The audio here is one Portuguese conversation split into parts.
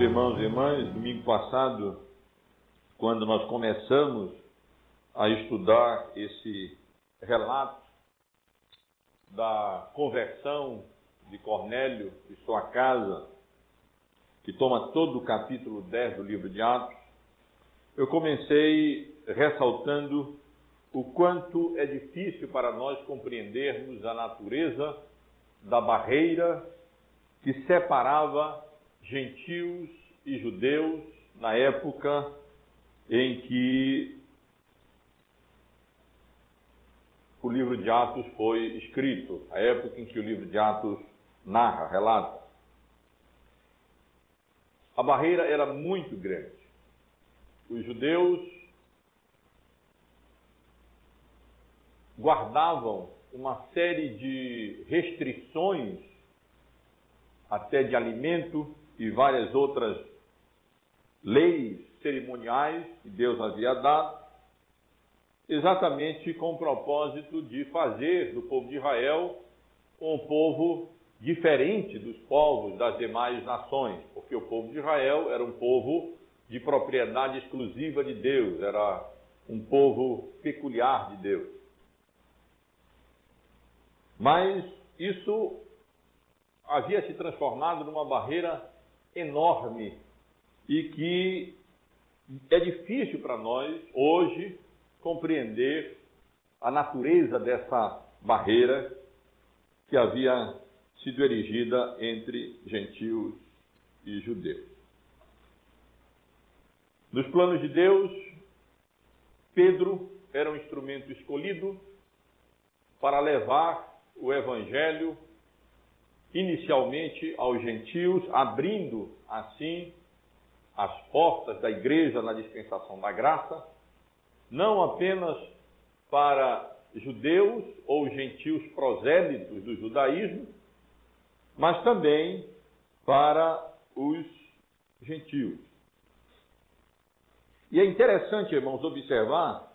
Irmãos e irmãs, domingo passado, quando nós começamos a estudar esse relato da conversão de Cornélio e sua casa, que toma todo o capítulo 10 do livro de Atos, eu comecei ressaltando o quanto é difícil para nós compreendermos a natureza da barreira que separava gentios e judeus na época em que o livro de Atos foi escrito, a época em que o livro de Atos narra, relata. A barreira era muito grande. Os judeus guardavam uma série de restrições, até de alimento e várias outras leis cerimoniais que Deus havia dado, exatamente com o propósito de fazer do povo de Israel um povo diferente dos povos das demais nações, porque o povo de Israel era um povo de propriedade exclusiva de Deus, era um povo peculiar de Deus. Mas isso havia se transformado numa barreira enorme e que é difícil para nós hoje compreender a natureza dessa barreira que havia sido erigida entre gentios e judeus. Nos planos de Deus, Pedro era um instrumento escolhido para levar o evangelho inicialmente aos gentios, abrindo assim as portas da igreja na dispensação da graça, não apenas para judeus ou gentios prosélitos do judaísmo, mas também para os gentios. E é interessante, irmãos, observar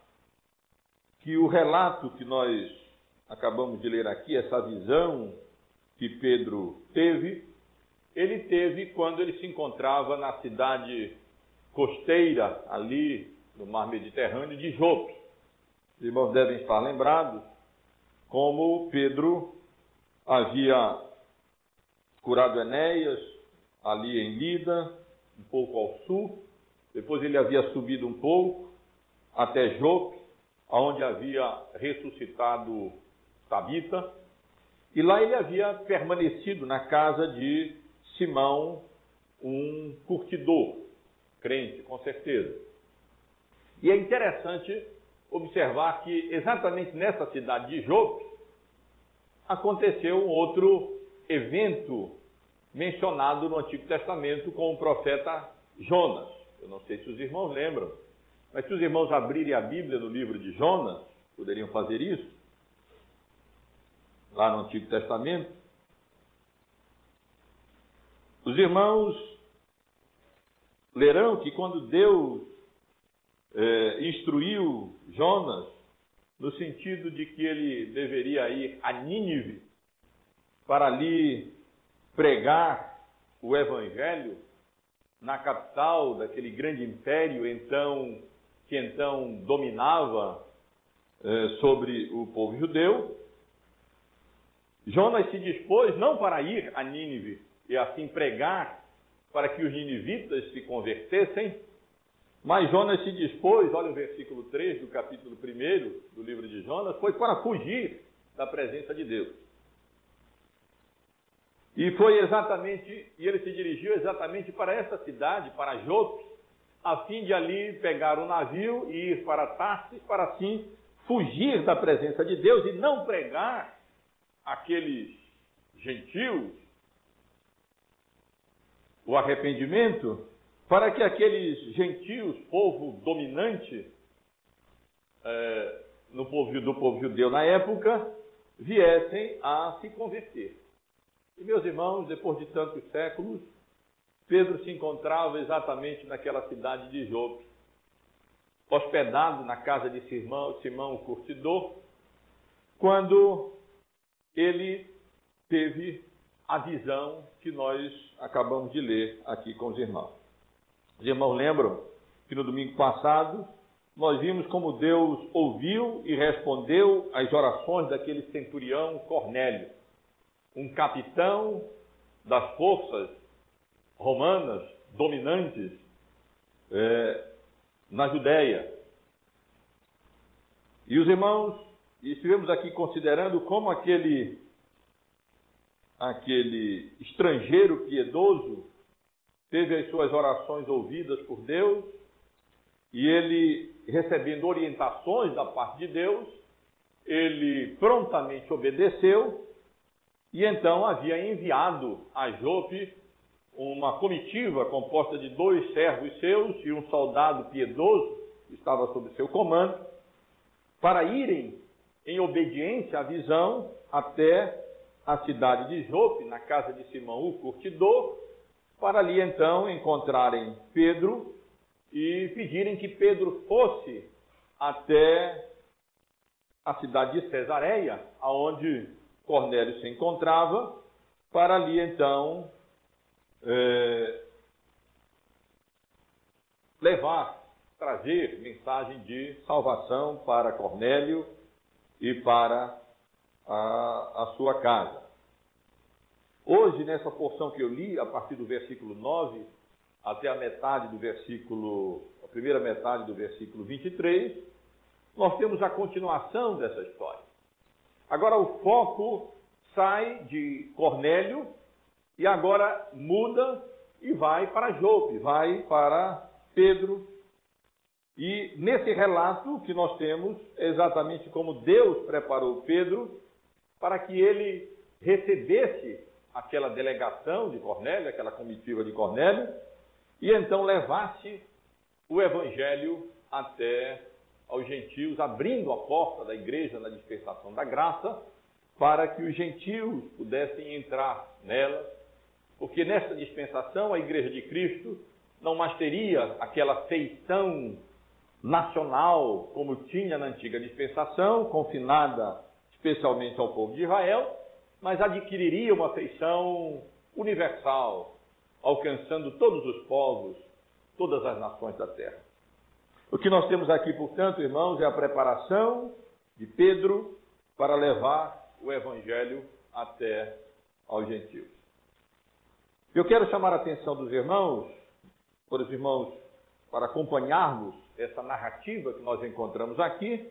que o relato que nós acabamos de ler aqui, essa visão que Pedro teve, ele teve quando ele se encontrava na cidade costeira, ali no mar Mediterrâneo, de Jope. Os irmãos devem estar lembrados como Pedro havia curado Enéas, ali em Lida, um pouco ao sul. Depois ele havia subido um pouco até Jope, onde havia ressuscitado Tabita e lá ele havia permanecido na casa de Simão, um curtidor, crente, com certeza. E é interessante observar que exatamente nessa cidade de Jope aconteceu um outro evento mencionado no Antigo Testamento com o profeta Jonas. Eu não sei se os irmãos lembram, mas se os irmãos abrirem a Bíblia no livro de Jonas, poderiam fazer isso lá no Antigo Testamento, os irmãos lerão que quando Deus é, instruiu Jonas, no sentido de que ele deveria ir a Nínive para ali pregar o Evangelho na capital daquele grande império então que então dominava é, sobre o povo judeu, Jonas se dispôs não para ir a Nínive e assim pregar para que os ninivitas se convertessem, mas Jonas se dispôs, olha o versículo 3 do capítulo 1 do livro de Jonas, foi para fugir da presença de Deus. E foi exatamente, e ele se dirigiu exatamente para essa cidade, para Jope, a fim de ali pegar um navio e ir para Tarsis, para assim fugir da presença de Deus e não pregar aqueles gentios o arrependimento, para que aqueles gentios, povo dominante é, no povo, do povo judeu na época, viessem a se converter. E meus irmãos, depois de tantos séculos, Pedro se encontrava exatamente naquela cidade de Jope, hospedado na casa de Simão, Simão o curtidor, quando ele teve a visão que nós acabamos de ler aqui com os irmãos. Os irmãos lembram que no domingo passado nós vimos como Deus ouviu e respondeu às orações daquele centurião Cornélio, um capitão das forças romanas dominantes é, na Judéia. E os irmãos, estivemos aqui considerando como aquele, aquele estrangeiro piedoso teve as suas orações ouvidas por Deus e ele, recebendo orientações da parte de Deus, ele prontamente obedeceu e então havia enviado a Jope uma comitiva composta de dois servos seus e um soldado piedoso que estava sob seu comando, para irem em obediência à visão até a cidade de Jope, na casa de Simão o curtidor, para ali então encontrarem Pedro e pedirem que Pedro fosse até a cidade de Cesareia, aonde Cornélio se encontrava, para ali então é, levar, trazer mensagem de salvação para Cornélio e para a, a sua casa. Hoje, nessa porção que eu li, a partir do versículo 9 até a metade do versículo, a primeira metade do versículo 23, nós temos a continuação dessa história. Agora o foco sai de Cornélio e agora muda e vai para Jope, vai para Pedro. E nesse relato que nós temos, é exatamente como Deus preparou Pedro para que ele recebesse aquela delegação de Cornélio, aquela comitiva de Cornélio, e então levasse o evangelho até aos gentios, abrindo a porta da igreja na dispensação da graça, para que os gentios pudessem entrar nela porque nesta dispensação a Igreja de Cristo não mais teria aquela feição nacional como tinha na antiga dispensação, confinada especialmente ao povo de Israel, mas adquiriria uma feição universal, alcançando todos os povos, todas as nações da terra. O que nós temos aqui, portanto, irmãos, é a preparação de Pedro para levar o evangelho até aos gentios. Eu quero chamar a atenção dos irmãos, por os irmãos, para acompanharmos essa narrativa que nós encontramos aqui,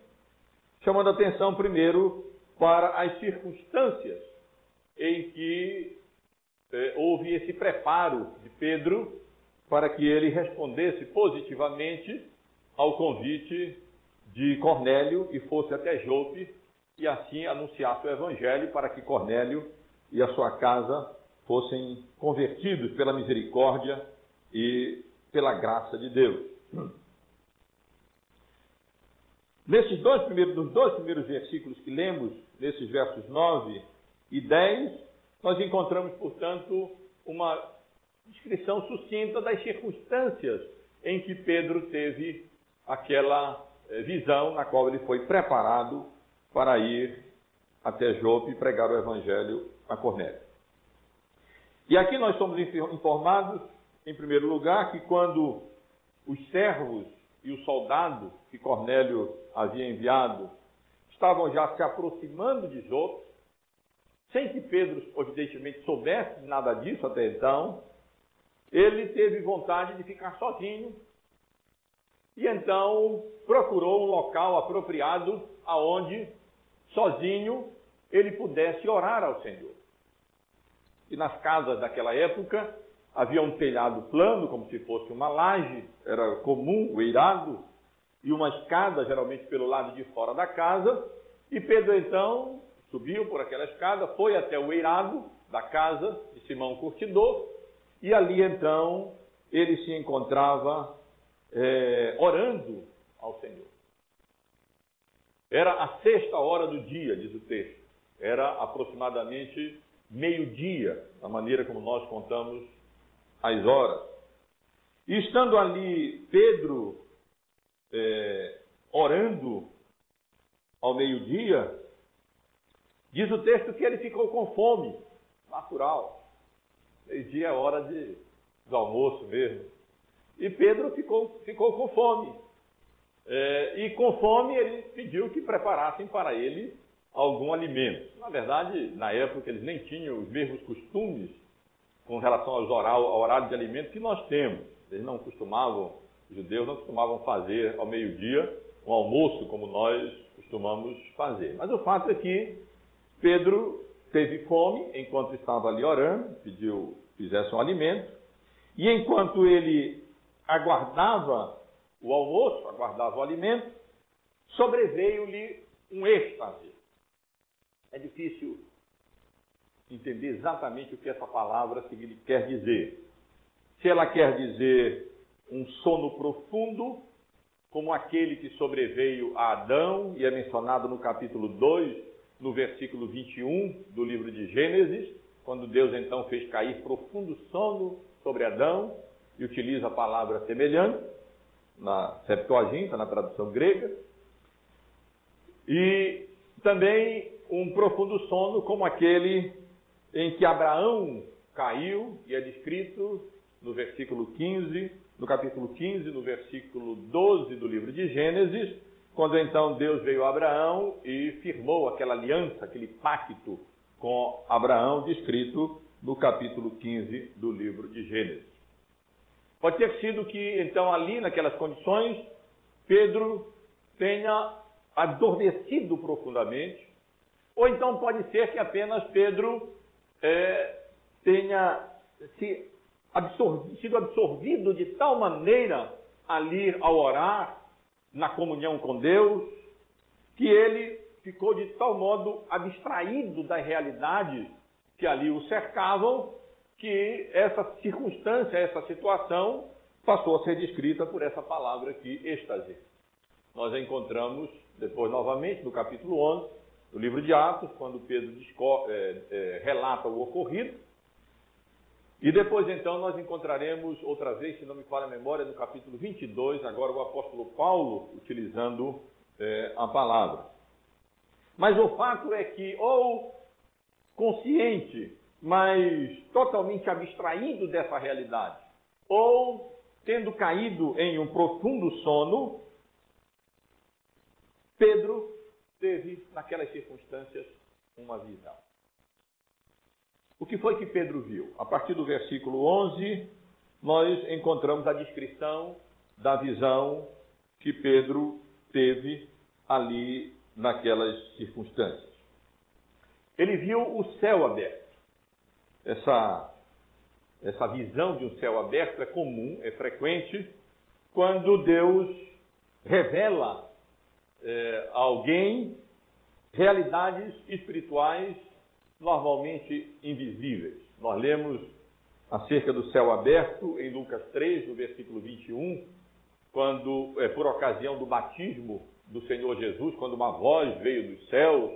chamando atenção primeiro para as circunstâncias em que eh, houve esse preparo de Pedro para que ele respondesse positivamente ao convite de Cornélio e fosse até Jope e assim anunciasse o evangelho para que Cornélio e a sua casa fossem convertidos pela misericórdia e pela graça de Deus. Nesses dois primeiros, nos dois primeiros versículos que lemos, nesses versos 9 e 10, nós encontramos, portanto, uma descrição sucinta das circunstâncias em que Pedro teve aquela eh, visão na qual ele foi preparado para ir até Jope e pregar o evangelho a Cornélio. E aqui nós somos informados, em primeiro lugar, que quando os servos e o soldado que Cornélio havia enviado estavam já se aproximando de Jope, sem que Pedro, evidentemente, soubesse nada disso até então, ele teve vontade de ficar sozinho e então procurou um local apropriado aonde, sozinho, ele pudesse orar ao Senhor. E nas casas daquela época havia um telhado plano, como se fosse uma laje, era comum o eirado, e uma escada, geralmente pelo lado de fora da casa, e Pedro então subiu por aquela escada, foi até o eirado da casa de Simão Curtidor, e ali então ele se encontrava é, orando ao Senhor. Era a sexta hora do dia, diz o texto. Era aproximadamente meio-dia, da maneira como nós contamos as horas. E estando ali Pedro é, orando ao meio-dia, diz o texto que ele ficou com fome. natural. Meio-dia é hora de, do almoço mesmo. E Pedro ficou, ficou com fome. É, e com fome ele pediu que preparassem para ele algum alimento. Na verdade, na época eles nem tinham os mesmos costumes com relação aos oral, ao horário de alimento que nós temos. Eles não costumavam, os judeus não costumavam fazer ao meio-dia um almoço como nós costumamos fazer. Mas o fato é que Pedro teve fome enquanto estava ali orando, pediu que fizesse um alimento, e enquanto ele aguardava o almoço, aguardava o alimento, sobreveio-lhe um êxtase. É difícil entender exatamente o que essa palavra quer dizer. Se ela quer dizer um sono profundo, como aquele que sobreveio a Adão, e é mencionado no capítulo 2, no versículo 21 do livro de Gênesis, quando Deus então fez cair profundo sono sobre Adão, e utiliza a palavra semelhante, na Septuaginta, na tradução grega, e também um profundo sono como aquele em que Abraão caiu, e é descrito no versículo 15, no capítulo 15, no versículo 12 do livro de Gênesis, quando então Deus veio a Abraão e firmou aquela aliança, aquele pacto com Abraão, descrito no capítulo 15 do livro de Gênesis. Pode ter sido que, então, ali, naquelas condições, Pedro tenha adormecido profundamente, ou então pode ser que apenas Pedro é, tenha se sido absorvido de tal maneira ali ao orar, na comunhão com Deus, que ele ficou de tal modo abstraído das realidades que ali o cercavam, que essa circunstância, essa situação, passou a ser descrita por essa palavra aqui, êxtase. Nós a encontramos depois novamente no capítulo 11, no livro de Atos, quando Pedro é, é, relata o ocorrido. E depois, então, nós encontraremos outra vez, se não me falha a memória, no capítulo 22, agora o apóstolo Paulo utilizando é, a palavra. Mas o fato é que, ou consciente, mas totalmente abstraído dessa realidade, ou tendo caído em um profundo sono, Pedro teve, naquelas circunstâncias, uma visão. O que foi que Pedro viu? A partir do versículo 11, nós encontramos a descrição da visão que Pedro teve ali naquelas circunstâncias. Ele viu o céu aberto. Essa, essa visão de um céu aberto é comum, é frequente, quando Deus revela é, alguém realidades espirituais normalmente invisíveis. Nós lemos acerca do céu aberto em Lucas 3, no versículo 21, quando, é, por ocasião do batismo do Senhor Jesus, quando uma voz veio dos céus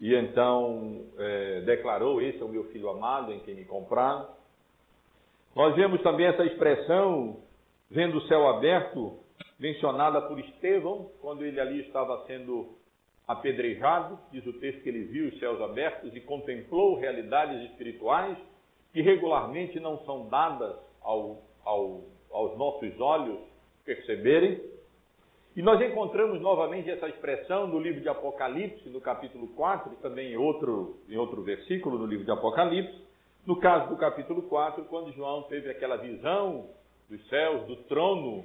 e então é, declarou: Esse é o meu filho amado em quem me compraram. Nós vemos também essa expressão, vendo o céu aberto, mencionada por Estevão, quando ele ali estava sendo apedrejado, diz o texto que ele viu os céus abertos e contemplou realidades espirituais que regularmente não são dadas ao, ao, aos nossos olhos perceberem. E nós encontramos novamente essa expressão no livro de Apocalipse, no capítulo 4, e também em outro, em outro versículo no livro de Apocalipse, no caso do capítulo 4, quando João teve aquela visão dos céus, do trono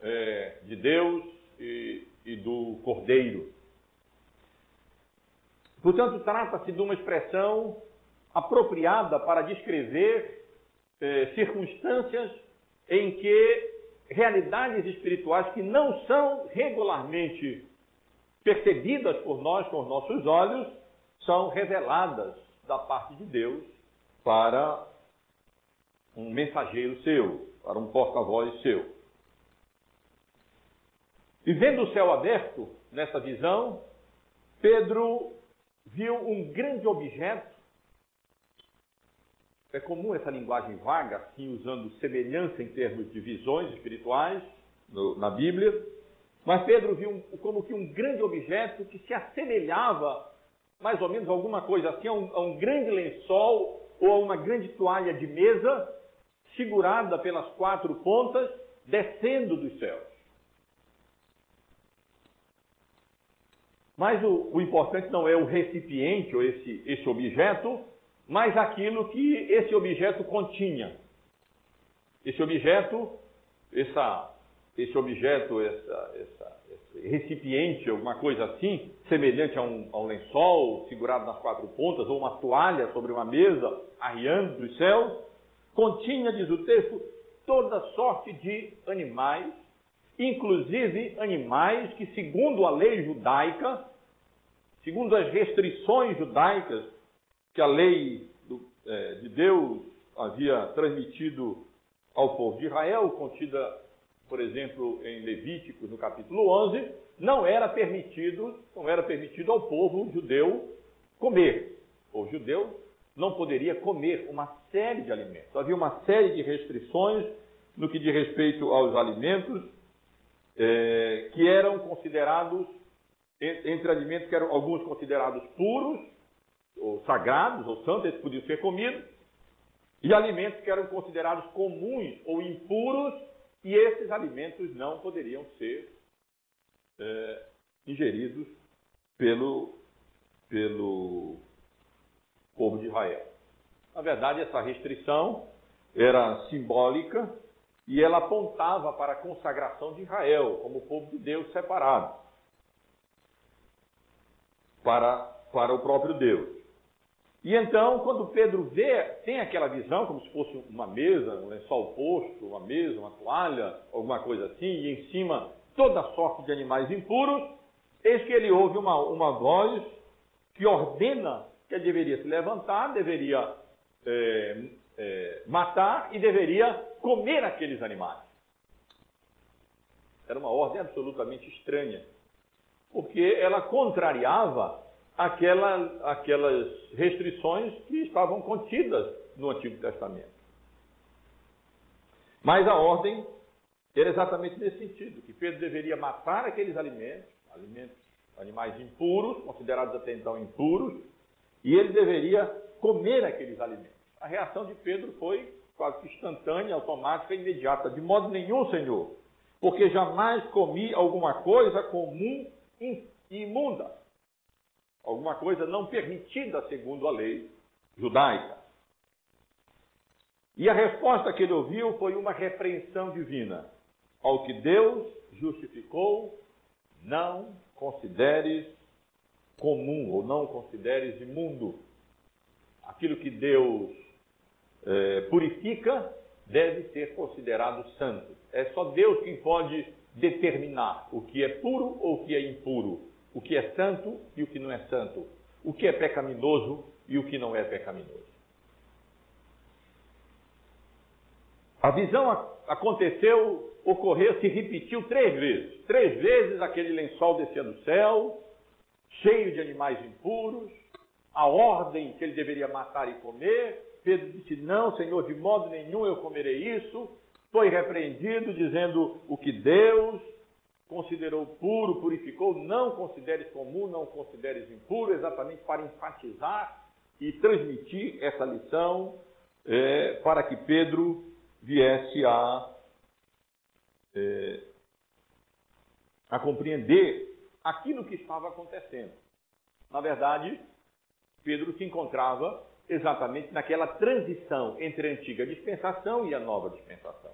é, de Deus e, e do Cordeiro. Portanto, trata-se de uma expressão apropriada para descrever é, circunstâncias em que realidades espirituais que não são regularmente percebidas por nós com os nossos olhos são reveladas da parte de Deus para um mensageiro seu, para um porta-voz seu. E vendo o céu aberto, nessa visão, Pedro viu um grande objeto. É comum essa linguagem vaga, assim, usando semelhança em termos de visões espirituais no, na Bíblia. Mas Pedro viu um, como que um grande objeto que se assemelhava, mais ou menos, alguma coisa assim, a um, a um grande lençol ou a uma grande toalha de mesa, segurada pelas quatro pontas, descendo dos céus. Mas o, o, importante não é o recipiente ou esse, esse objeto, mas aquilo que esse objeto continha. Esse objeto, essa, esse objeto, essa, essa, esse recipiente, alguma coisa assim, semelhante a um, a um lençol segurado nas quatro pontas, ou uma toalha sobre uma mesa, arriando dos céus, continha, diz o texto, toda sorte de animais inclusive animais que, segundo a lei judaica, segundo as restrições judaicas que a lei do, é, de Deus havia transmitido ao povo de Israel, contida, por exemplo, em Levíticos, no capítulo 11, não era permitido, não era permitido ao povo judeu comer. O judeu não poderia comer uma série de alimentos. Havia uma série de restrições no que diz respeito aos alimentos é, que eram considerados, entre alimentos que eram alguns considerados puros, ou sagrados, ou santos, eles podiam ser comidos, e alimentos que eram considerados comuns ou impuros, e esses alimentos não poderiam ser é, ingeridos pelo, pelo povo de Israel. Na verdade, essa restrição era simbólica e ela apontava para a consagração de Israel como povo de Deus separado para, para o próprio Deus. E então, quando Pedro vê, tem aquela visão, como se fosse uma mesa, um lençol posto, uma mesa, uma toalha, alguma coisa assim, e em cima toda sorte de animais impuros, eis que ele ouve uma, uma voz que ordena que ele deveria se levantar, deveria é, é, matar e deveria comer aqueles animais. Era uma ordem absolutamente estranha, porque ela contrariava aquela, aquelas restrições que estavam contidas no Antigo Testamento. Mas a ordem era exatamente nesse sentido, que Pedro deveria matar aqueles alimentos, alimentos, animais impuros, considerados até então impuros, e ele deveria comer aqueles alimentos. A reação de Pedro foi quase instantânea, automática, imediata. De modo nenhum, Senhor, porque jamais comi alguma coisa comum e imunda, alguma coisa não permitida segundo a lei judaica. E a resposta que ele ouviu foi uma repreensão divina. Ao que Deus justificou, não consideres comum ou não consideres imundo. Aquilo que Deus é, purifica deve ser considerado santo. É só Deus quem pode determinar o que é puro ou o que é impuro, o que é santo e o que não é santo, o que é pecaminoso e o que não é pecaminoso. A visão aconteceu, ocorreu, se repetiu três vezes. Três vezes aquele lençol descia do céu, cheio de animais impuros, a ordem que ele deveria matar e comer, Pedro disse: Não, Senhor, de modo nenhum eu comerei isso. Foi repreendido, dizendo o que Deus considerou puro, purificou, não consideres comum, não consideres impuro, exatamente para enfatizar e transmitir essa lição é, para que Pedro viesse a, é, a compreender aquilo que estava acontecendo. Na verdade, Pedro se encontrava exatamente naquela transição entre a antiga dispensação e a nova dispensação.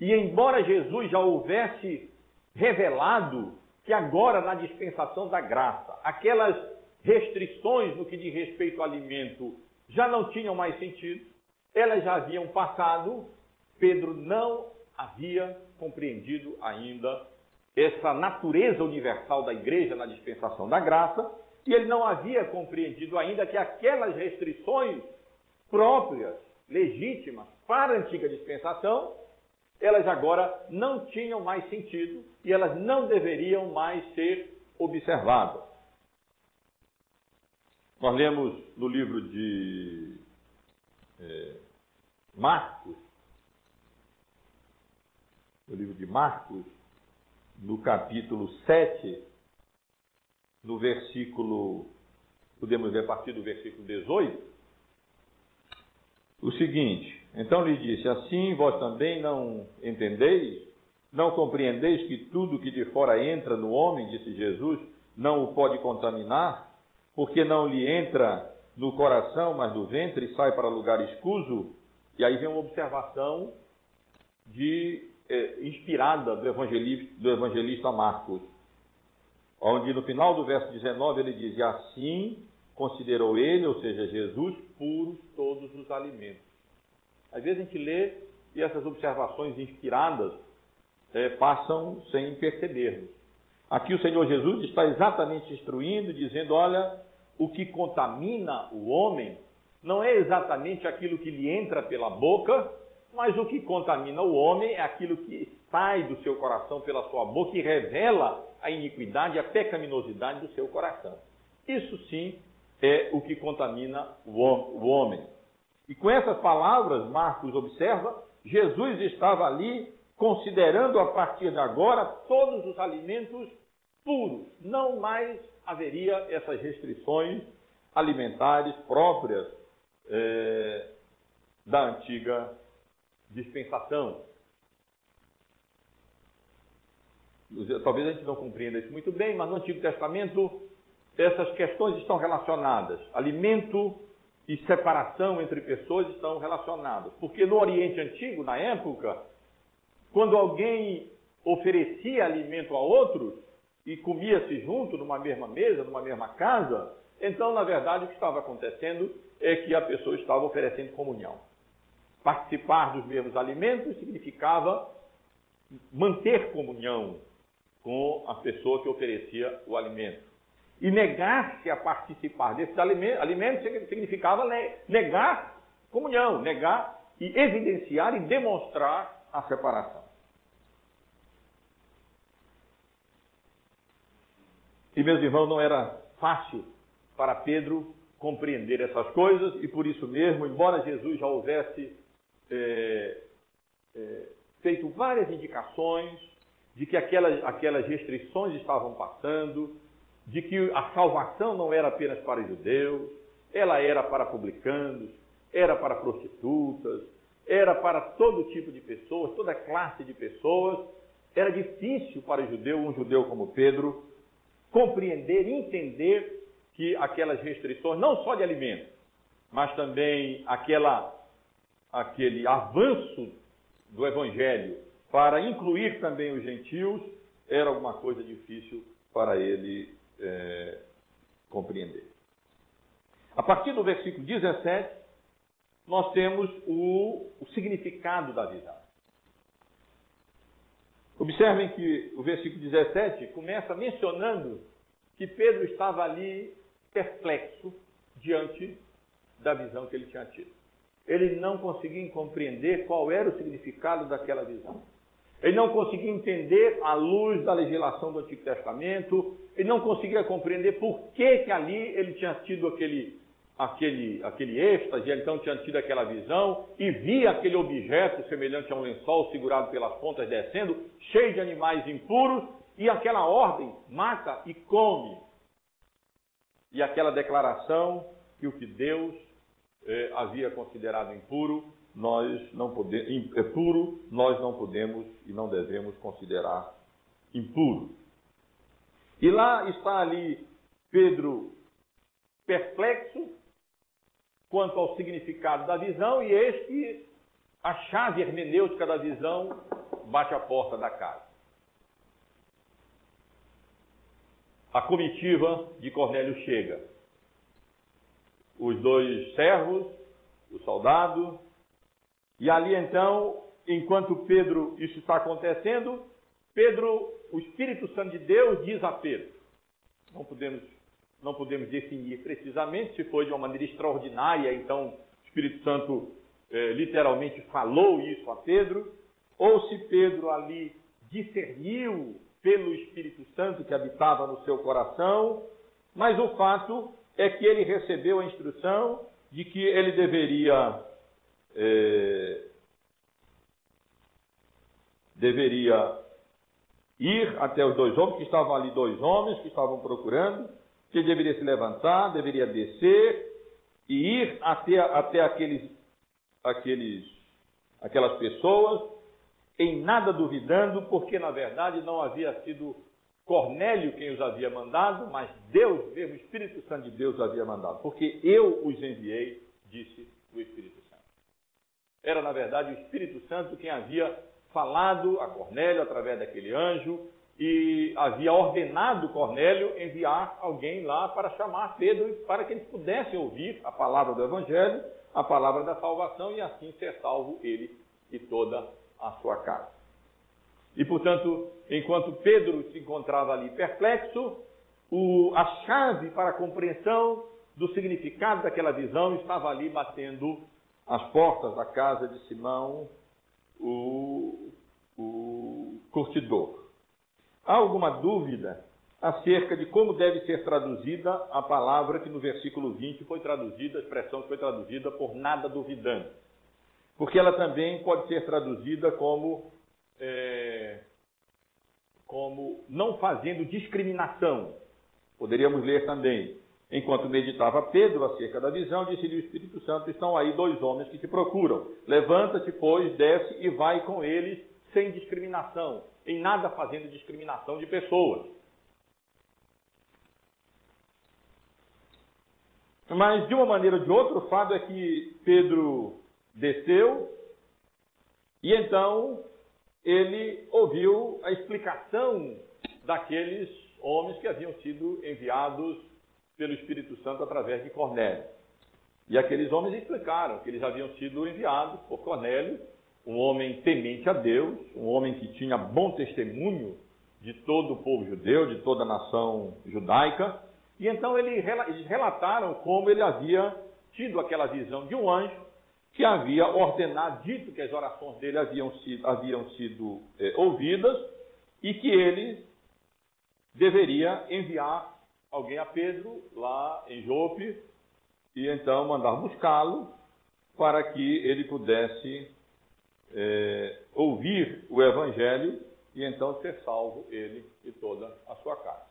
E embora Jesus já houvesse revelado que agora na dispensação da graça, aquelas restrições no que diz respeito ao alimento já não tinham mais sentido, elas já haviam passado, Pedro não havia compreendido ainda essa natureza universal da igreja na dispensação da graça e ele não havia compreendido ainda que aquelas restrições próprias, legítimas para a antiga dispensação, elas agora não tinham mais sentido e elas não deveriam mais ser observadas. Nós lemos no livro de é, Marcos, no livro de Marcos, no capítulo 7, no versículo, podemos ver a partir do versículo 18, o seguinte: Então lhe disse: Assim vós também não entendeis, não compreendeis que tudo que de fora entra no homem, disse Jesus, não o pode contaminar, porque não lhe entra no coração, mas do ventre e sai para lugar escuso? E aí vem uma observação de, eh, inspirada do evangelista, do evangelista Marcos, onde no final do verso 19 ele diz: E assim considerou ele, ou seja, Jesus, puros todos os alimentos. Às vezes a gente lê e essas observações inspiradas é, passam sem percebermos. Aqui o Senhor Jesus está exatamente instruindo, dizendo: olha, o que contamina o homem não é exatamente aquilo que lhe entra pela boca, mas o que contamina o homem é aquilo que sai do seu coração pela sua boca e revela a iniquidade, a pecaminosidade do seu coração. Isso sim é o que contamina o homem. E com essas palavras, Marcos observa, Jesus estava ali considerando a partir de agora todos os alimentos puros. Não mais haveria essas restrições alimentares próprias é, da antiga dispensação. Talvez a gente não compreenda isso muito bem, mas no Antigo Testamento essas questões estão relacionadas. Alimento e separação entre pessoas estão relacionadas. Porque no Oriente Antigo, na época, quando alguém oferecia alimento a outros e comia-se junto numa mesma mesa, numa mesma casa, então, na verdade, o que estava acontecendo é que a pessoa estava oferecendo comunhão. Participar dos mesmos alimentos significava manter comunhão com a pessoa que oferecia o alimento. E negar-se a participar desses alimentos significava negar comunhão, negar e evidenciar e demonstrar a separação. E, meus irmãos, não era fácil para Pedro compreender essas coisas, e por isso mesmo, embora Jesus já houvesse é, é, feito várias indicações de que aquelas, aquelas restrições estavam passando, de que a salvação não era apenas para judeus, ela era para publicanos, era para prostitutas, era para todo tipo de pessoas, toda classe de pessoas. Era difícil para o judeu, um judeu como Pedro, compreender, entender que aquelas restrições, não só de alimento, mas também aquela, aquele avanço do evangelho para incluir também os gentios, era alguma coisa difícil para ele é, compreender. A partir do versículo 17, nós temos o, o significado da visão. Observem que o versículo 17 começa mencionando que Pedro estava ali perplexo diante da visão que ele tinha tido. Ele não conseguia compreender qual era o significado daquela visão. Ele não conseguia entender à luz da legislação do Antigo Testamento, ele não conseguia compreender por que, que ali ele tinha tido aquele, aquele, aquele êxtase, então tinha tido aquela visão, e via aquele objeto semelhante a um lençol segurado pelas pontas descendo, cheio de animais impuros, e aquela ordem, mata e come. E aquela declaração que o que Deus eh, havia considerado impuro, nós não podemos, é puro, nós não podemos e não devemos considerar impuro. E lá está ali Pedro perplexo quanto ao significado da visão, e eis que a chave hermenêutica da visão bate a porta da casa. A comitiva de Cornélio chega. Os dois servos, o soldado, e ali então, enquanto Pedro, isso está acontecendo, Pedro, o Espírito Santo de Deus diz a Pedro, não podemos, não podemos definir precisamente se foi de uma maneira extraordinária, então o Espírito Santo eh, literalmente falou isso a Pedro, ou se Pedro ali discerniu pelo Espírito Santo que habitava no seu coração, mas o fato é que ele recebeu a instrução de que ele deveria eh, deveria ir até os dois homens, que estavam ali dois homens que estavam procurando, que ele deveria se levantar, deveria descer e ir até, até aqueles aqueles, aquelas pessoas, em nada duvidando, porque na verdade não havia sido Cornélio quem os havia mandado, mas Deus mesmo, o Espírito Santo de Deus havia mandado. Porque eu os enviei, disse o Espírito. Era, na verdade, o Espírito Santo quem havia falado a Cornélio através daquele anjo e havia ordenado Cornélio enviar alguém lá para chamar Pedro para que eles pudessem ouvir a palavra do Evangelho, a palavra da salvação e assim ser salvo ele e toda a sua casa. E, portanto, enquanto Pedro se encontrava ali perplexo, o, a chave para a compreensão do significado daquela visão estava ali batendo as portas da casa de Simão, o, o curtidor. Há alguma dúvida acerca de como deve ser traduzida a palavra que no versículo 20 foi traduzida, a expressão que foi traduzida por nada duvidando? Porque ela também pode ser traduzida como, é, como não fazendo discriminação. Poderíamos ler também, Enquanto meditava Pedro acerca da visão, disse-lhe o Espírito Santo: Estão aí dois homens que te procuram. Levanta-te, pois, desce e vai com eles sem discriminação, em nada fazendo discriminação de pessoas. Mas, de uma maneira ou de outra, o fato é que Pedro desceu e então ele ouviu a explicação daqueles homens que haviam sido enviados pelo Espírito Santo através de Cornélio. E aqueles homens explicaram que eles haviam sido enviados por Cornélio um homem temente a Deus, um homem que tinha bom testemunho de todo o povo judeu, de toda a nação judaica. E então eles relataram como ele havia tido aquela visão de um anjo que havia ordenado, dito que as orações dele haviam sido, haviam sido é, ouvidas e que ele deveria enviar alguém a Pedro lá em Jope e então mandar buscá-lo para que ele pudesse é, ouvir o Evangelho e então ser salvo ele e toda a sua casa.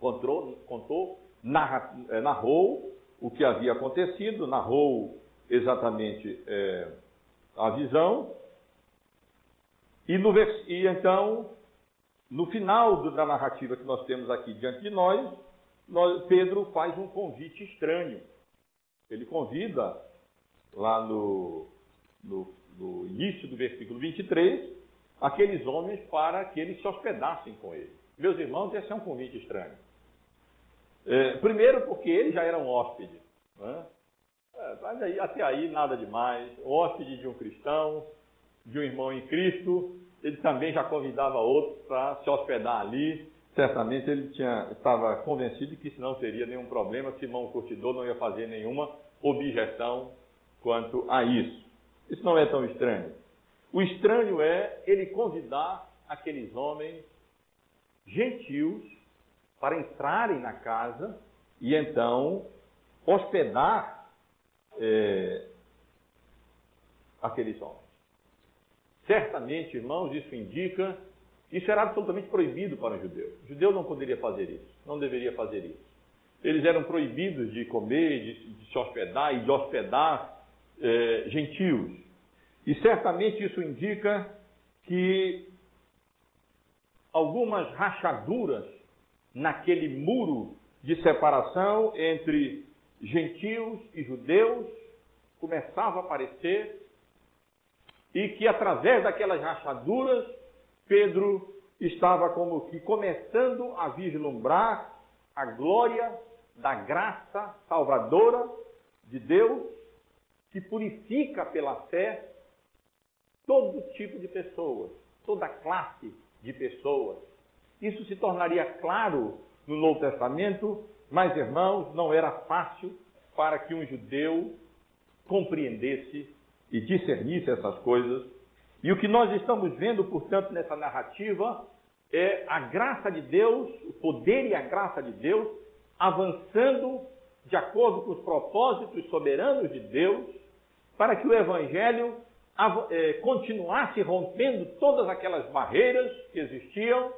Contou, narra, é, narrou o que havia acontecido, narrou exatamente é, a visão, e, no, e, então, no final da narrativa que nós temos aqui diante de nós, Pedro faz um convite estranho. Ele convida lá no, no no início do versículo 23, aqueles homens para que eles se hospedassem com ele. Meus irmãos, esse é um convite estranho. É, primeiro, porque eles já eram hóspedes. Né? É, mas aí, até aí, nada demais. Hóspede de um cristão, de um irmão em Cristo, ele também já convidava outros para se hospedar ali. Certamente ele tinha, estava convencido de que isso não seria nenhum problema, Simão curtidor não ia fazer nenhuma objeção quanto a isso. Isso não é tão estranho. O estranho é ele convidar aqueles homens gentios para entrarem na casa e então hospedar é, aqueles homens. Certamente, irmãos, isso indica, isso era absolutamente proibido para o judeu. O judeu não poderia fazer isso, não deveria fazer isso. Eles eram proibidos de comer, de, de se hospedar e de hospedar é, gentios. E certamente isso indica que algumas rachaduras naquele muro de separação entre gentios e judeus começava a aparecer e que através daquelas rachaduras Pedro estava como que começando a vislumbrar a glória da graça salvadora de Deus que purifica pela fé todo tipo de pessoas, toda classe de pessoas. Isso se tornaria claro no Novo Testamento, mas, irmãos, não era fácil para que um judeu compreendesse e discernisse essas coisas. E o que nós estamos vendo, portanto, nessa narrativa é a graça de Deus, o poder e a graça de Deus avançando de acordo com os propósitos soberanos de Deus para que o Evangelho é, continuasse rompendo todas aquelas barreiras que existiam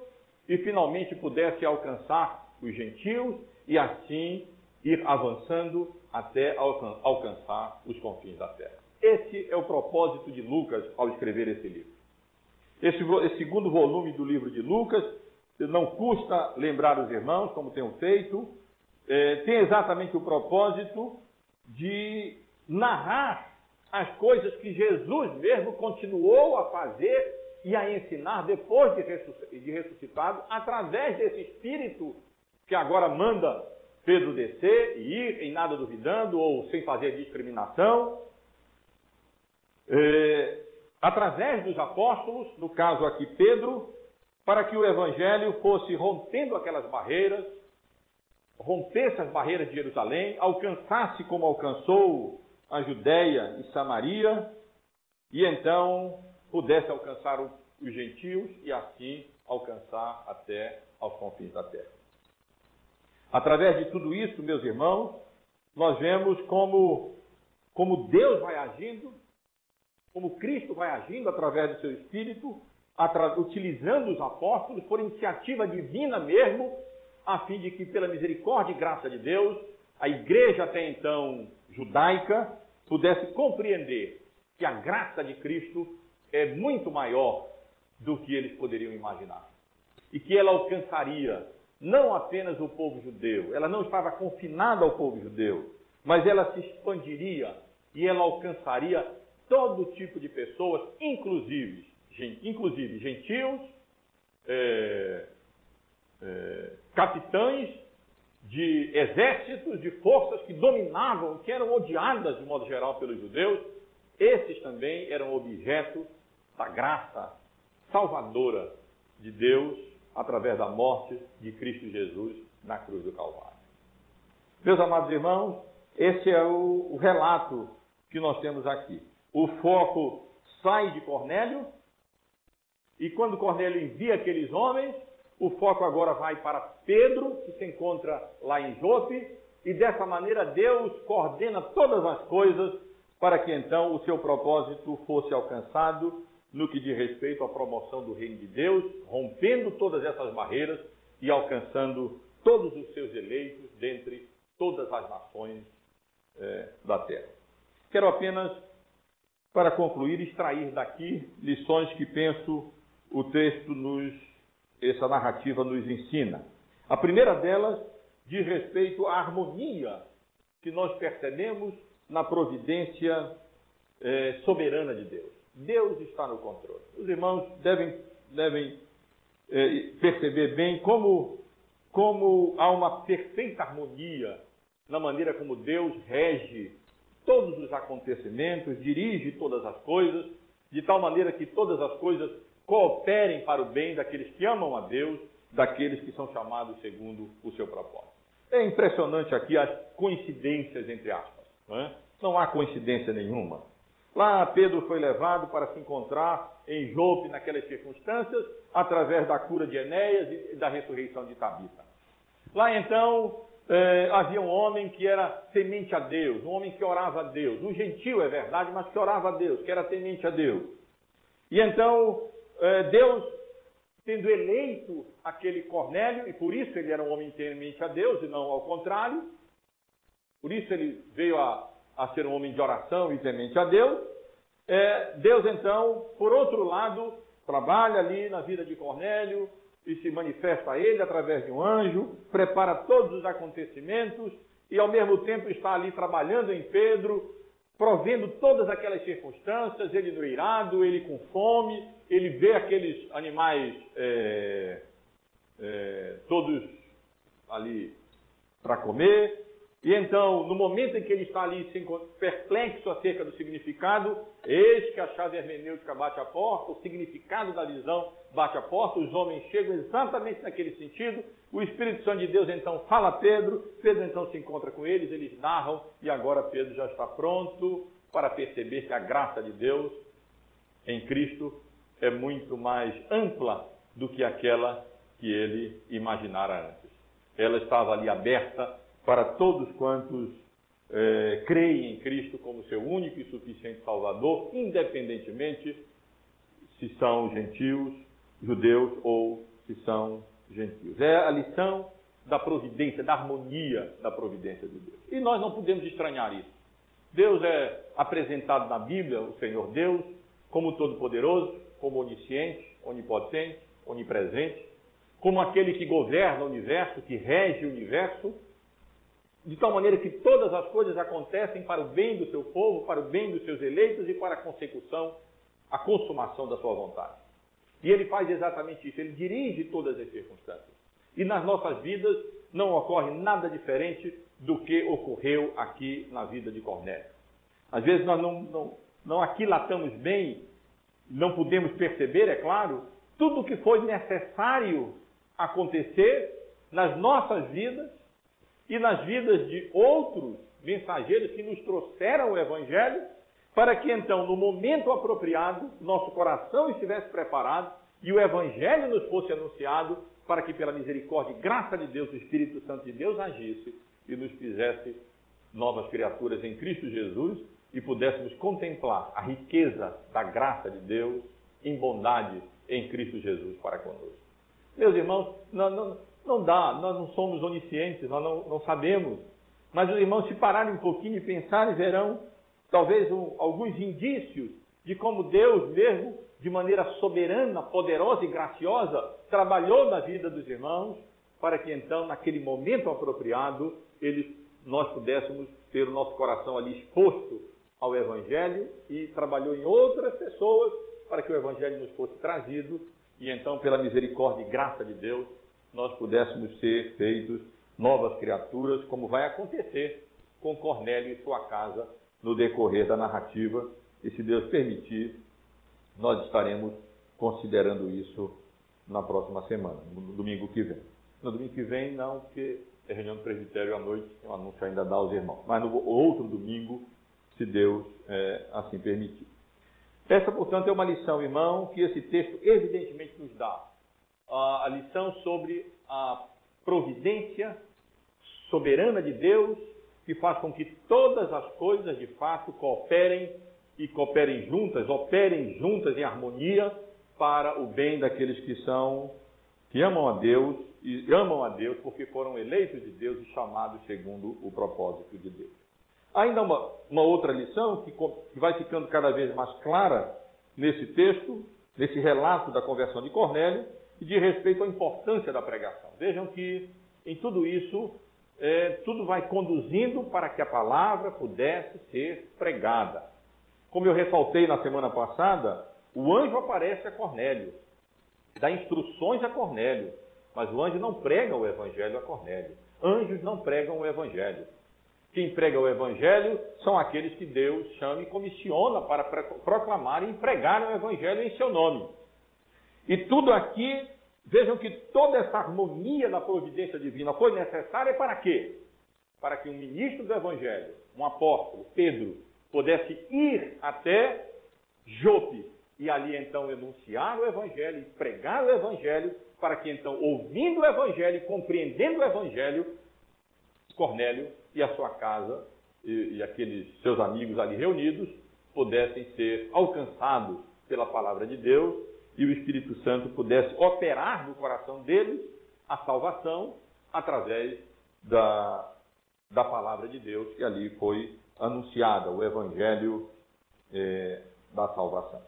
e finalmente pudesse alcançar os gentios e assim ir avançando até alcançar os confins da terra. Esse é o propósito de Lucas ao escrever esse livro. Esse, esse segundo volume do livro de Lucas, não custa lembrar os irmãos, como tenho feito, é, tem exatamente o propósito de narrar as coisas que Jesus mesmo continuou a fazer e a ensinar depois de ressuscitado, através desse Espírito que agora manda Pedro descer e ir em nada duvidando ou sem fazer discriminação. É, através dos apóstolos, no caso aqui Pedro, para que o evangelho fosse rompendo aquelas barreiras, rompesse as barreiras de Jerusalém, alcançasse como alcançou a Judéia e Samaria, e então pudesse alcançar os gentios e assim alcançar até aos confins da terra. Através de tudo isso, meus irmãos, nós vemos como, como Deus vai agindo, como Cristo vai agindo através do seu Espírito, utilizando os apóstolos por iniciativa divina mesmo, a fim de que, pela misericórdia e graça de Deus, a igreja até então judaica pudesse compreender que a graça de Cristo é muito maior do que eles poderiam imaginar. E que ela alcançaria não apenas o povo judeu, ela não estava confinada ao povo judeu, mas ela se expandiria e ela alcançaria todo tipo de pessoas, inclusive, inclusive gentios, é, é, capitães de exércitos, de forças que dominavam, que eram odiadas de modo geral pelos judeus, esses também eram objeto da graça salvadora de Deus através da morte de Cristo Jesus na cruz do Calvário. Meus amados irmãos, esse é o, o relato que nós temos aqui. O foco sai de Cornélio, e quando Cornélio envia aqueles homens, o foco agora vai para Pedro, que se encontra lá em Jope, e dessa maneira Deus coordena todas as coisas para que então o seu propósito fosse alcançado no que diz respeito à promoção do reino de Deus, rompendo todas essas barreiras e alcançando todos os seus eleitos dentre todas as nações é, da terra. Quero apenas, para concluir, extrair daqui lições que penso o texto nos, essa narrativa nos ensina. A primeira delas diz respeito à harmonia que nós percebemos na providência é, soberana de Deus. Deus está no controle. Os irmãos devem, devem é, perceber bem como, como há uma perfeita harmonia na maneira como Deus rege todos os acontecimentos, dirige todas as coisas, de tal maneira que todas as coisas cooperem para o bem daqueles que amam a Deus, daqueles que são chamados segundo o seu propósito. É impressionante aqui as coincidências, entre aspas. Não, é? não há coincidência nenhuma. Lá Pedro foi levado para se encontrar em Jope naquelas circunstâncias, através da cura de Enéas e da ressurreição de Tabita. Lá então eh, havia um homem que era temente a Deus, um homem que orava a Deus, um gentil é verdade, mas que orava a Deus, que era temente a Deus. E então eh, Deus, tendo eleito aquele Cornélio, e por isso ele era um homem temente a Deus e não ao contrário, por isso ele veio a a ser um homem de oração e temente a Deus. É, Deus, então, por outro lado, trabalha ali na vida de Cornélio e se manifesta a ele através de um anjo, prepara todos os acontecimentos e, ao mesmo tempo, está ali trabalhando em Pedro, provendo todas aquelas circunstâncias, ele no irado, ele com fome, ele vê aqueles animais é, é, todos ali para comer, e então, no momento em que ele está ali perplexo acerca do significado, eis que a chave hermenêutica bate a porta, o significado da visão bate a porta, os homens chegam exatamente naquele sentido, o Espírito Santo de Deus então fala a Pedro, Pedro então se encontra com eles, eles narram, e agora Pedro já está pronto para perceber que a graça de Deus em Cristo é muito mais ampla do que aquela que ele imaginara antes. Ela estava ali aberta para todos quantos é, creem em Cristo como seu único e suficiente Salvador, independentemente se são gentios, judeus ou se são gentios. É a lição da providência, da harmonia da providência de Deus. E nós não podemos estranhar isso. Deus é apresentado na Bíblia, o Senhor Deus, como todo-poderoso, como onisciente, onipotente, onipresente, como aquele que governa o universo, que rege o universo, de tal maneira que todas as coisas acontecem para o bem do seu povo, para o bem dos seus eleitos e para a consecução, a consumação da sua vontade. E ele faz exatamente isso, ele dirige todas as circunstâncias. E nas nossas vidas não ocorre nada diferente do que ocorreu aqui na vida de Cornélio. Às vezes nós não, não, não aquilatamos bem, não podemos perceber, é claro, tudo o que foi necessário acontecer nas nossas vidas e nas vidas de outros mensageiros que nos trouxeram o Evangelho, para que então, no momento apropriado, nosso coração estivesse preparado e o Evangelho nos fosse anunciado, para que, pela misericórdia e graça de Deus, o Espírito Santo de Deus agisse e nos fizesse novas criaturas em Cristo Jesus e pudéssemos contemplar a riqueza da graça de Deus em bondade em Cristo Jesus para conosco. Meus irmãos, não, não, não dá, nós não somos oniscientes, nós não, não sabemos. Mas os irmãos, se pararem um pouquinho e pensarem, verão talvez um, alguns indícios de como Deus mesmo, de maneira soberana, poderosa e graciosa, trabalhou na vida dos irmãos, para que então, naquele momento apropriado, eles, nós pudéssemos ter o nosso coração ali exposto ao Evangelho e trabalhou em outras pessoas para que o Evangelho nos fosse trazido e então, pela misericórdia e graça de Deus, nós pudéssemos ser feitos novas criaturas, como vai acontecer com Cornélio e sua casa no decorrer da narrativa. E se Deus permitir, nós estaremos considerando isso na próxima semana, no domingo que vem. No domingo que vem, não, porque é reunião do presbitério à noite, o anúncio ainda dá aos irmãos. Mas no outro domingo, se Deus é, assim permitir. Essa, portanto, é uma lição, irmão, que esse texto evidentemente nos dá. A lição sobre a providência soberana de Deus, que faz com que todas as coisas, de fato, cooperem e cooperem juntas, operem juntas em harmonia para o bem daqueles que são, que amam a Deus e amam a Deus porque foram eleitos de Deus e chamados segundo o propósito de Deus. Ainda uma, uma outra lição que, que vai ficando cada vez mais clara nesse texto, nesse relato da conversão de Cornélio, e de respeito à importância da pregação. Vejam que em tudo isso, é, tudo vai conduzindo para que a palavra pudesse ser pregada. Como eu ressaltei na semana passada, o anjo aparece a Cornélio, dá instruções a Cornélio, mas o anjo não prega o evangelho a Cornélio. Anjos não pregam o evangelho. Quem prega o Evangelho são aqueles que Deus chama e comissiona para proclamar e pregar o Evangelho em seu nome. E tudo aqui, vejam que toda essa harmonia da providência divina foi necessária para quê? Para que um ministro do Evangelho, um apóstolo, Pedro, pudesse ir até Jope e ali então enunciar o Evangelho pregar o Evangelho, para que então, ouvindo o Evangelho compreendendo o Evangelho, Cornélio e a sua casa e, e aqueles seus amigos ali reunidos pudessem ser alcançados pela palavra de Deus e o Espírito Santo pudesse operar no coração deles a salvação através da, da palavra de Deus que ali foi anunciada, o Evangelho é, da salvação.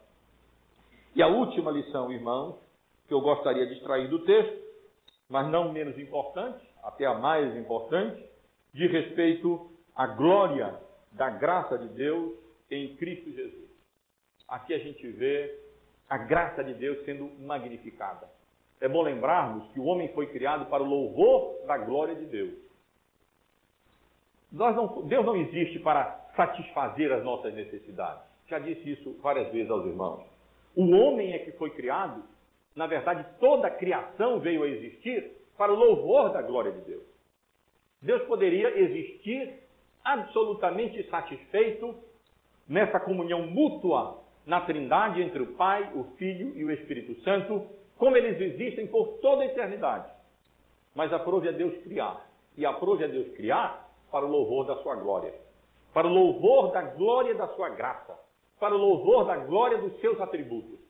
E a última lição, irmãos, que eu gostaria de extrair do texto, mas não menos importante, até a mais importante, de respeito à glória da graça de Deus em Cristo Jesus. Aqui a gente vê a graça de Deus sendo magnificada. É bom lembrarmos que o homem foi criado para o louvor da glória de Deus. Não, Deus não existe para satisfazer as nossas necessidades. Já disse isso várias vezes aos irmãos. O homem é que foi criado, na verdade, toda a criação veio a existir para o louvor da glória de Deus. Deus poderia existir absolutamente satisfeito nessa comunhão mútua na Trindade entre o Pai, o Filho e o Espírito Santo, como eles existem por toda a eternidade. Mas aprove a Deus criar, e aprove a Deus criar para o louvor da sua glória, para o louvor da glória da sua graça, para o louvor da glória dos seus atributos.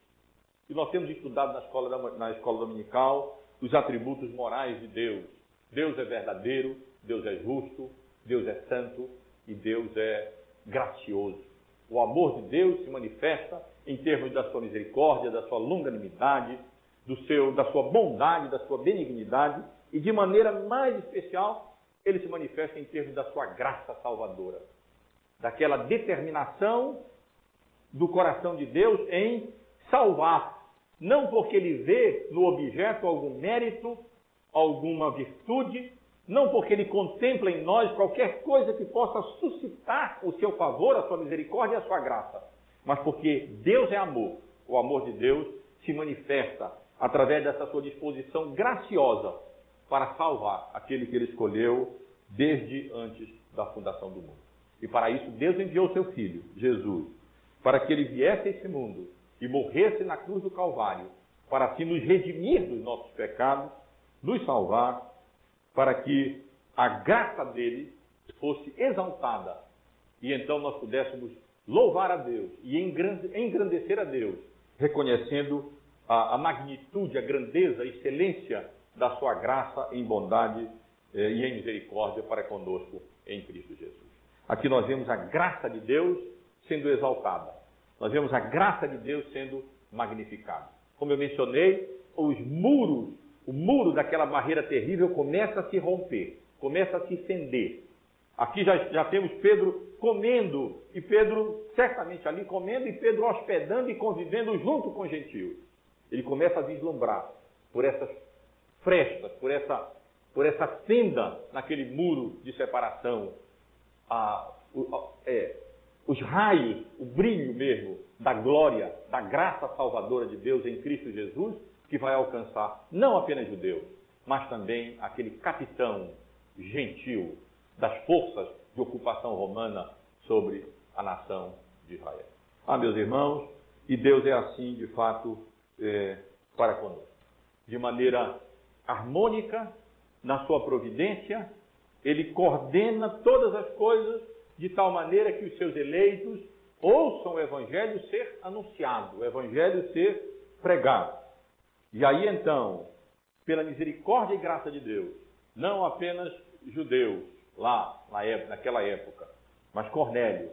E nós temos estudado na escola, na escola dominical os atributos morais de Deus. Deus é verdadeiro, Deus é justo, Deus é santo e Deus é gracioso. O amor de Deus se manifesta em termos da sua misericórdia, da sua longanimidade, do seu, da sua bondade, da sua benignidade, e de maneira mais especial, ele se manifesta em termos da sua graça salvadora, daquela determinação do coração de Deus em salvar, não porque ele vê no objeto algum mérito, alguma virtude, não porque ele contempla em nós qualquer coisa que possa suscitar o seu favor, a sua misericórdia e a sua graça, mas porque Deus é amor. O amor de Deus se manifesta através dessa sua disposição graciosa para salvar aquele que ele escolheu desde antes da fundação do mundo. E para isso Deus enviou seu filho, Jesus, para que ele viesse a esse mundo e morresse na cruz do Calvário, para assim nos redimir dos nossos pecados, nos salvar, para que a graça dele fosse exaltada e então nós pudéssemos louvar a Deus e engrandecer a Deus, reconhecendo a, a magnitude, a grandeza, a excelência da sua graça em bondade eh, e em misericórdia para conosco em Cristo Jesus. Aqui nós vemos a graça de Deus sendo exaltada. Nós vemos a graça de Deus sendo magnificada. Como eu mencionei, os muros, o muro daquela barreira terrível começa a se romper, começa a se estender. Aqui já, já temos Pedro comendo, e Pedro certamente ali comendo, e Pedro hospedando e convivendo junto com os gentios. Ele começa a vislumbrar por essas frestas, por essa, por essa fenda naquele muro de separação, a, a, é, os raios, o brilho mesmo da glória, da graça salvadora de Deus em Cristo Jesus, que vai alcançar não apenas judeus, mas também aquele capitão gentil das forças de ocupação romana sobre a nação de Israel. Ah, meus irmãos, e Deus é assim, de fato, é, para conosco. De maneira harmônica, na sua providência, ele coordena todas as coisas de tal maneira que os seus eleitos ouçam o Evangelho ser anunciado, o Evangelho ser pregado. E aí então, pela misericórdia e graça de Deus, não apenas judeus, lá na época, naquela época, mas Cornélio,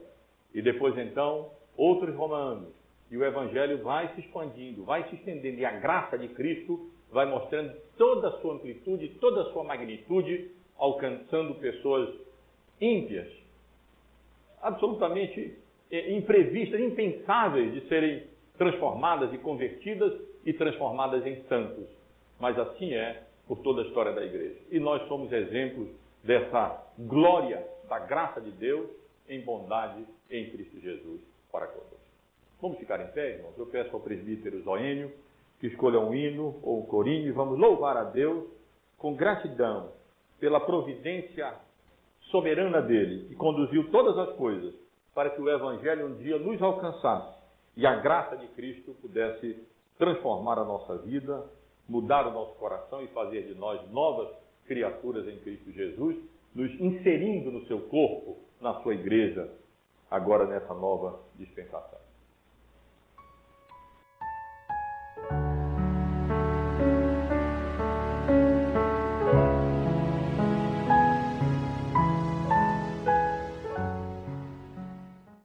e depois então outros romanos, e o Evangelho vai se expandindo, vai se estendendo, e a graça de Cristo vai mostrando toda a sua amplitude, toda a sua magnitude, alcançando pessoas ímpias, absolutamente eh, imprevistas, impensáveis de serem transformadas e convertidas e transformadas em santos. Mas assim é por toda a história da igreja. E nós somos exemplos dessa glória da graça de Deus em bondade em Cristo Jesus para conosco. Vamos ficar em pé, irmãos? Eu peço ao presbítero Zoênio que escolha um hino ou um corinho e vamos louvar a Deus com gratidão pela providência soberana dele, que conduziu todas as coisas para que o Evangelho um dia nos alcançasse e a graça de Cristo pudesse transformar a nossa vida, mudar o nosso coração e fazer de nós novas criaturas em Cristo Jesus, nos inserindo no seu corpo, na sua igreja, agora nessa nova dispensação.